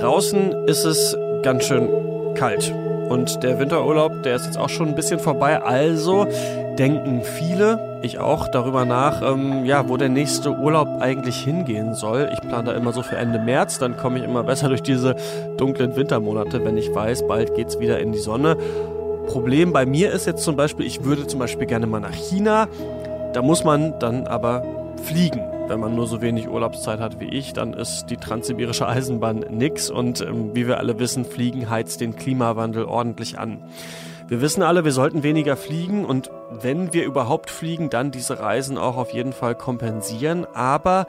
Draußen ist es ganz schön kalt. Und der Winterurlaub, der ist jetzt auch schon ein bisschen vorbei. Also denken viele, ich auch, darüber nach, ähm, ja, wo der nächste Urlaub eigentlich hingehen soll. Ich plane da immer so für Ende März, dann komme ich immer besser durch diese dunklen Wintermonate, wenn ich weiß, bald geht's wieder in die Sonne. Problem bei mir ist jetzt zum Beispiel, ich würde zum Beispiel gerne mal nach China. Da muss man dann aber fliegen. Wenn man nur so wenig Urlaubszeit hat wie ich, dann ist die transsibirische Eisenbahn nix und ähm, wie wir alle wissen, Fliegen heizt den Klimawandel ordentlich an. Wir wissen alle, wir sollten weniger fliegen und wenn wir überhaupt fliegen, dann diese Reisen auch auf jeden Fall kompensieren. Aber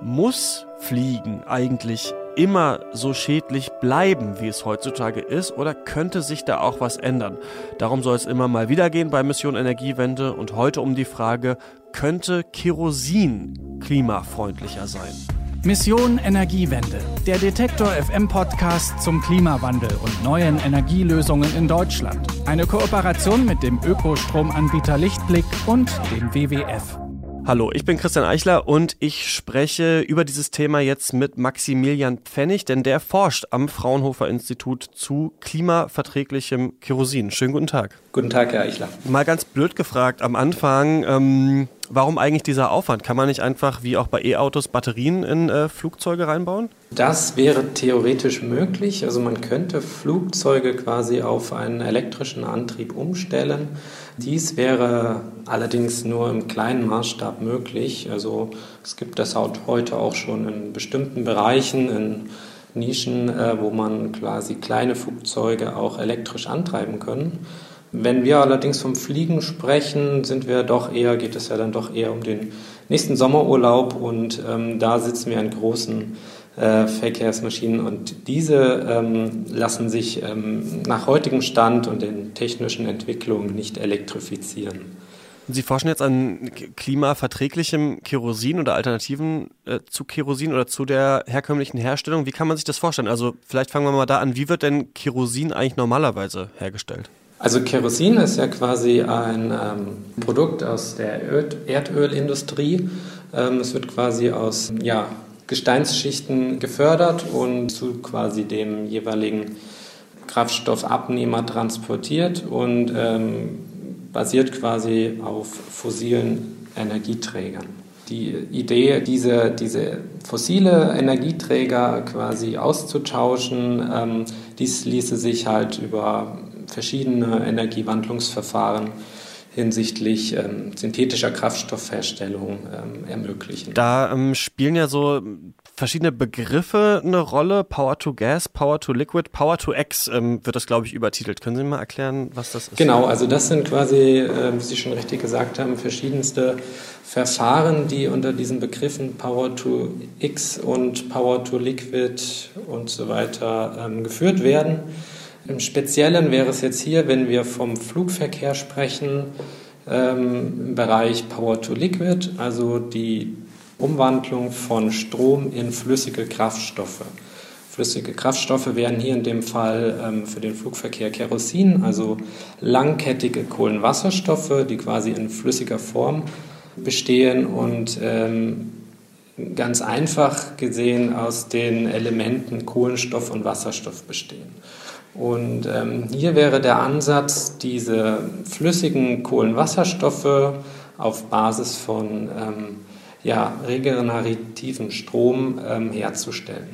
muss Fliegen eigentlich immer so schädlich bleiben, wie es heutzutage ist, oder könnte sich da auch was ändern? Darum soll es immer mal wieder gehen bei Mission Energiewende und heute um die Frage, könnte Kerosin klimafreundlicher sein? Mission Energiewende, der Detektor FM Podcast zum Klimawandel und neuen Energielösungen in Deutschland. Eine Kooperation mit dem Ökostromanbieter Lichtblick und dem WWF. Hallo, ich bin Christian Eichler und ich spreche über dieses Thema jetzt mit Maximilian Pfennig, denn der forscht am Fraunhofer Institut zu klimaverträglichem Kerosin. Schönen guten Tag. Guten Tag, Herr Eichler. Mal ganz blöd gefragt am Anfang, ähm, warum eigentlich dieser Aufwand? Kann man nicht einfach wie auch bei E-Autos Batterien in äh, Flugzeuge reinbauen? Das wäre theoretisch möglich. Also man könnte Flugzeuge quasi auf einen elektrischen Antrieb umstellen. Dies wäre allerdings nur im kleinen Maßstab möglich. Also es gibt das heute auch schon in bestimmten Bereichen, in Nischen, äh, wo man quasi kleine Flugzeuge auch elektrisch antreiben können. Wenn wir allerdings vom Fliegen sprechen, sind wir doch eher, geht es ja dann doch eher um den nächsten Sommerurlaub und ähm, da sitzen wir in großen äh, Verkehrsmaschinen und diese ähm, lassen sich ähm, nach heutigem Stand und den technischen Entwicklungen nicht elektrifizieren. Sie forschen jetzt an klimaverträglichem Kerosin oder Alternativen äh, zu Kerosin oder zu der herkömmlichen Herstellung. Wie kann man sich das vorstellen? Also vielleicht fangen wir mal da an. Wie wird denn Kerosin eigentlich normalerweise hergestellt? Also Kerosin ist ja quasi ein ähm, Produkt aus der Erdölindustrie. Ähm, es wird quasi aus ja, Gesteinsschichten gefördert und zu quasi dem jeweiligen Kraftstoffabnehmer transportiert und ähm, basiert quasi auf fossilen Energieträgern. Die Idee, diese, diese fossile Energieträger quasi auszutauschen, ähm, dies ließe sich halt über verschiedene Energiewandlungsverfahren hinsichtlich ähm, synthetischer Kraftstoffherstellung ähm, ermöglichen. Da ähm, spielen ja so verschiedene Begriffe eine Rolle. Power to Gas, Power to Liquid, Power to X ähm, wird das, glaube ich, übertitelt. Können Sie mal erklären, was das ist? Genau, also das sind quasi, äh, wie Sie schon richtig gesagt haben, verschiedenste Verfahren, die unter diesen Begriffen Power to X und Power to Liquid und so weiter ähm, geführt werden. Im Speziellen wäre es jetzt hier, wenn wir vom Flugverkehr sprechen, ähm, im Bereich Power to Liquid, also die Umwandlung von Strom in flüssige Kraftstoffe. Flüssige Kraftstoffe wären hier in dem Fall ähm, für den Flugverkehr Kerosin, also langkettige Kohlenwasserstoffe, die quasi in flüssiger Form bestehen und ähm, ganz einfach gesehen aus den Elementen Kohlenstoff und Wasserstoff bestehen. Und ähm, hier wäre der Ansatz, diese flüssigen Kohlenwasserstoffe auf Basis von ähm, ja, regenerativen Strom ähm, herzustellen.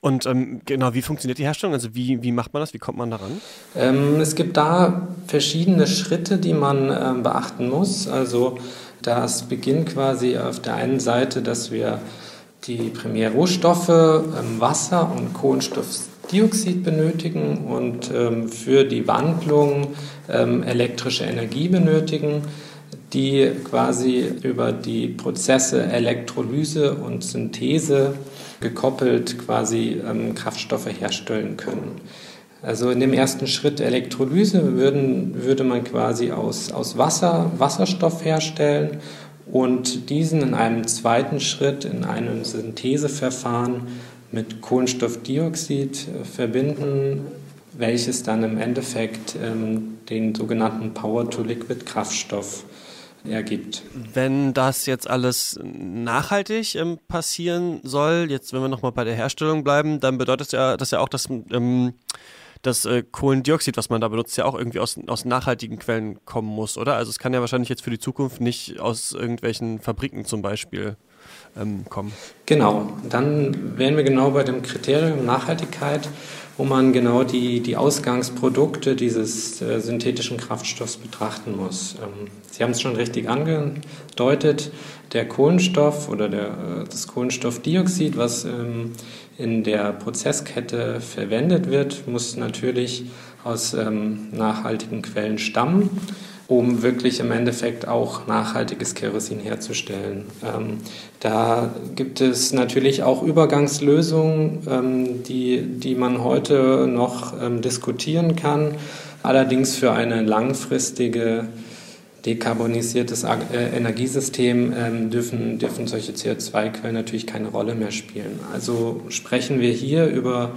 Und ähm, genau, wie funktioniert die Herstellung? Also wie, wie macht man das? Wie kommt man daran? Ähm, es gibt da verschiedene Schritte, die man ähm, beachten muss. Also das beginnt quasi auf der einen Seite, dass wir die Primärrohstoffe Wasser und Kohlenstoffdioxid benötigen und ähm, für die Wandlung ähm, elektrische Energie benötigen die quasi über die Prozesse Elektrolyse und Synthese gekoppelt quasi ähm, Kraftstoffe herstellen können. Also in dem ersten Schritt Elektrolyse würden, würde man quasi aus, aus Wasser Wasserstoff herstellen und diesen in einem zweiten Schritt in einem Syntheseverfahren mit Kohlenstoffdioxid äh, verbinden, welches dann im Endeffekt ähm, den sogenannten Power-to-Liquid-Kraftstoff ergibt. Wenn das jetzt alles nachhaltig ähm, passieren soll, jetzt wenn wir nochmal bei der Herstellung bleiben, dann bedeutet ja, das ja auch, dass ähm, das äh, Kohlendioxid, was man da benutzt, ja auch irgendwie aus, aus nachhaltigen Quellen kommen muss, oder? Also es kann ja wahrscheinlich jetzt für die Zukunft nicht aus irgendwelchen Fabriken zum Beispiel ähm, kommen. Genau, dann wären wir genau bei dem Kriterium Nachhaltigkeit wo man genau die, die Ausgangsprodukte dieses äh, synthetischen Kraftstoffs betrachten muss. Ähm, Sie haben es schon richtig angedeutet, der Kohlenstoff oder der, äh, das Kohlenstoffdioxid, was ähm, in der Prozesskette verwendet wird, muss natürlich aus ähm, nachhaltigen Quellen stammen um wirklich im Endeffekt auch nachhaltiges Kerosin herzustellen. Ähm, da gibt es natürlich auch Übergangslösungen, ähm, die, die man heute noch ähm, diskutieren kann. Allerdings für eine langfristige dekarbonisiertes äh, Energiesystem ähm, dürfen, dürfen solche CO2-Quellen natürlich keine Rolle mehr spielen. Also sprechen wir hier über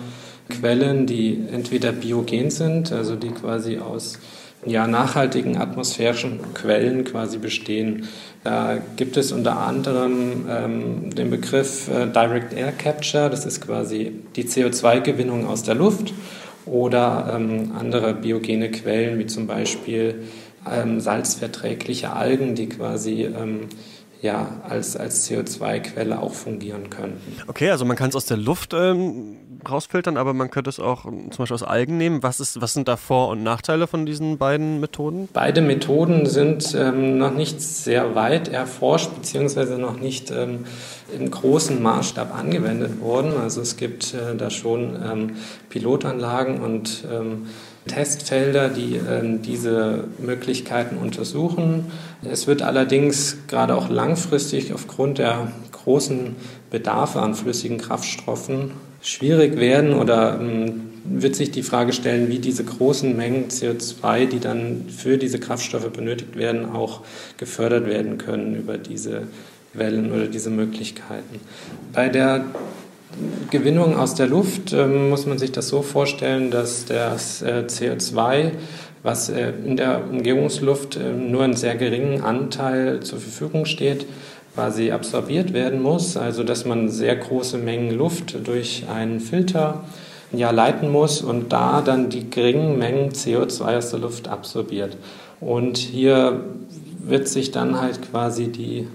Quellen, die entweder biogen sind, also die quasi aus ja, nachhaltigen atmosphärischen Quellen quasi bestehen. Da gibt es unter anderem ähm, den Begriff äh, Direct Air Capture, das ist quasi die CO2-Gewinnung aus der Luft oder ähm, andere biogene Quellen wie zum Beispiel ähm, salzverträgliche Algen, die quasi ähm, ja, als, als CO2-Quelle auch fungieren können. Okay, also man kann es aus der Luft ähm, rausfiltern, aber man könnte es auch zum Beispiel aus Algen nehmen. Was, ist, was sind da Vor- und Nachteile von diesen beiden Methoden? Beide Methoden sind ähm, noch nicht sehr weit erforscht, beziehungsweise noch nicht ähm, im großen Maßstab angewendet worden. Also es gibt äh, da schon ähm, Pilotanlagen und ähm, Testfelder, die ähm, diese Möglichkeiten untersuchen. Es wird allerdings gerade auch langfristig aufgrund der großen Bedarfe an flüssigen Kraftstoffen schwierig werden oder ähm, wird sich die Frage stellen, wie diese großen Mengen CO2, die dann für diese Kraftstoffe benötigt werden, auch gefördert werden können über diese Wellen oder diese Möglichkeiten. Bei der Gewinnung aus der Luft ähm, muss man sich das so vorstellen, dass das äh, CO2, was äh, in der Umgebungsluft äh, nur einen sehr geringen Anteil zur Verfügung steht, quasi absorbiert werden muss, also dass man sehr große Mengen Luft durch einen Filter ja, leiten muss und da dann die geringen Mengen CO2 aus der Luft absorbiert. Und hier wird sich dann halt quasi die,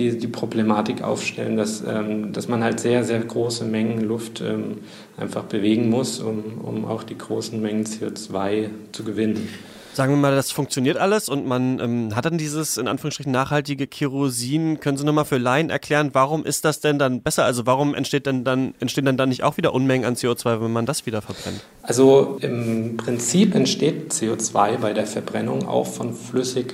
die, die Problematik aufstellen, dass, ähm, dass man halt sehr, sehr große Mengen Luft ähm, einfach bewegen muss, um, um auch die großen Mengen CO2 zu gewinnen. Sagen wir mal, das funktioniert alles und man ähm, hat dann dieses in Anführungsstrichen nachhaltige Kerosin. Können Sie nochmal für Laien erklären, warum ist das denn dann besser? Also warum entsteht denn dann, entstehen dann, dann nicht auch wieder Unmengen an CO2, wenn man das wieder verbrennt? Also im Prinzip entsteht CO2 bei der Verbrennung auch von flüssig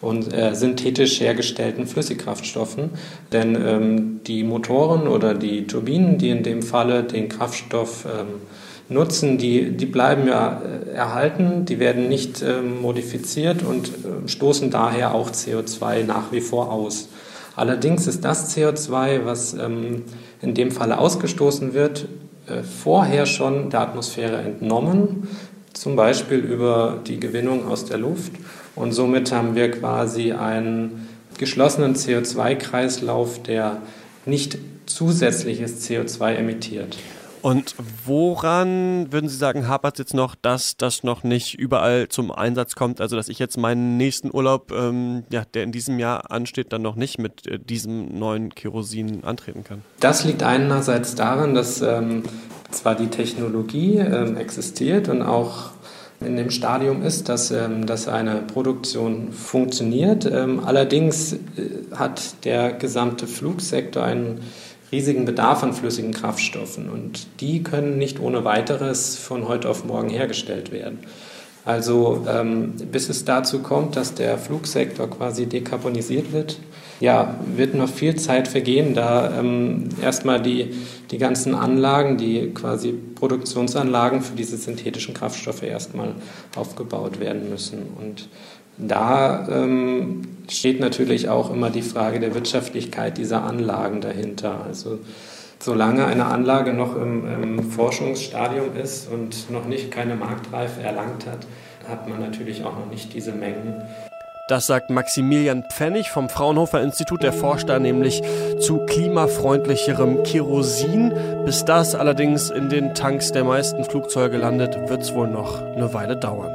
und äh, synthetisch hergestellten Flüssigkraftstoffen. Denn ähm, die Motoren oder die Turbinen, die in dem Falle den Kraftstoff ähm, nutzen, die, die bleiben ja äh, erhalten, die werden nicht ähm, modifiziert und äh, stoßen daher auch CO2 nach wie vor aus. Allerdings ist das CO2, was ähm, in dem Falle ausgestoßen wird, äh, vorher schon der Atmosphäre entnommen, zum Beispiel über die Gewinnung aus der Luft. Und somit haben wir quasi einen geschlossenen CO2-Kreislauf, der nicht zusätzliches CO2 emittiert. Und woran würden Sie sagen, hapert es jetzt noch, dass das noch nicht überall zum Einsatz kommt? Also, dass ich jetzt meinen nächsten Urlaub, ähm, ja, der in diesem Jahr ansteht, dann noch nicht mit äh, diesem neuen Kerosin antreten kann? Das liegt einerseits daran, dass ähm, zwar die Technologie ähm, existiert und auch in dem Stadium ist, dass, ähm, dass eine Produktion funktioniert. Ähm, allerdings äh, hat der gesamte Flugsektor einen riesigen Bedarf an flüssigen Kraftstoffen und die können nicht ohne weiteres von heute auf morgen hergestellt werden. Also ähm, bis es dazu kommt, dass der Flugsektor quasi dekarbonisiert wird, ja, wird noch viel Zeit vergehen, da ähm, erstmal die, die ganzen Anlagen, die quasi Produktionsanlagen für diese synthetischen Kraftstoffe erstmal aufgebaut werden müssen. Und da ähm, steht natürlich auch immer die Frage der Wirtschaftlichkeit dieser Anlagen dahinter. Also solange eine Anlage noch im, im, Forschungsstadium ist und noch nicht keine Marktreife erlangt hat, hat man natürlich auch noch nicht diese Mengen. Das sagt Maximilian Pfennig vom Fraunhofer Institut. Der forscht da nämlich zu klimafreundlicherem Kerosin. Bis das allerdings in den Tanks der meisten Flugzeuge landet, wird es wohl noch eine Weile dauern.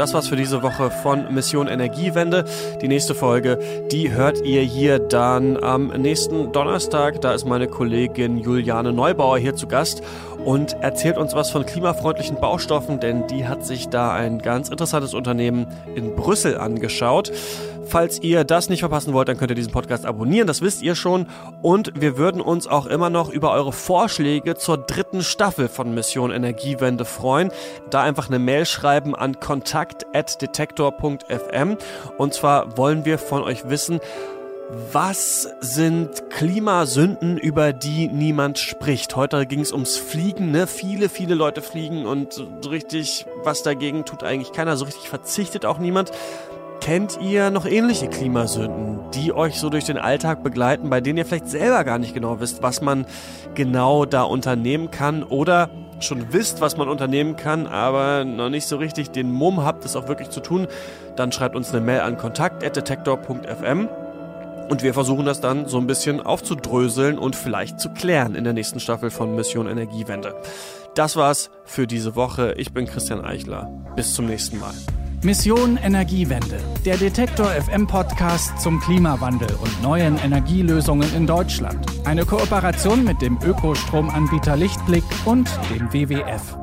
Das war's für diese Woche von Mission Energiewende. Die nächste Folge, die hört ihr hier dann am nächsten Donnerstag. Da ist meine Kollegin Juliane Neubauer hier zu Gast und erzählt uns was von klimafreundlichen Baustoffen, denn die hat sich da ein ganz interessantes Unternehmen in Brüssel angeschaut. Falls ihr das nicht verpassen wollt, dann könnt ihr diesen Podcast abonnieren, das wisst ihr schon. Und wir würden uns auch immer noch über eure Vorschläge zur dritten Staffel von Mission Energiewende freuen. Da einfach eine Mail schreiben an kontakt.detektor.fm. Und zwar wollen wir von euch wissen, was sind Klimasünden, über die niemand spricht? Heute ging es ums Fliegen, ne? Viele, viele Leute fliegen und so richtig was dagegen tut eigentlich keiner. So richtig verzichtet auch niemand. Kennt ihr noch ähnliche Klimasünden, die euch so durch den Alltag begleiten, bei denen ihr vielleicht selber gar nicht genau wisst, was man genau da unternehmen kann oder schon wisst, was man unternehmen kann, aber noch nicht so richtig den Mumm habt, es auch wirklich zu tun, dann schreibt uns eine Mail an kontakt.detektor.fm und wir versuchen das dann so ein bisschen aufzudröseln und vielleicht zu klären in der nächsten Staffel von Mission Energiewende. Das war's für diese Woche. Ich bin Christian Eichler. Bis zum nächsten Mal. Mission Energiewende, der Detektor FM Podcast zum Klimawandel und neuen Energielösungen in Deutschland. Eine Kooperation mit dem Ökostromanbieter Lichtblick und dem WWF.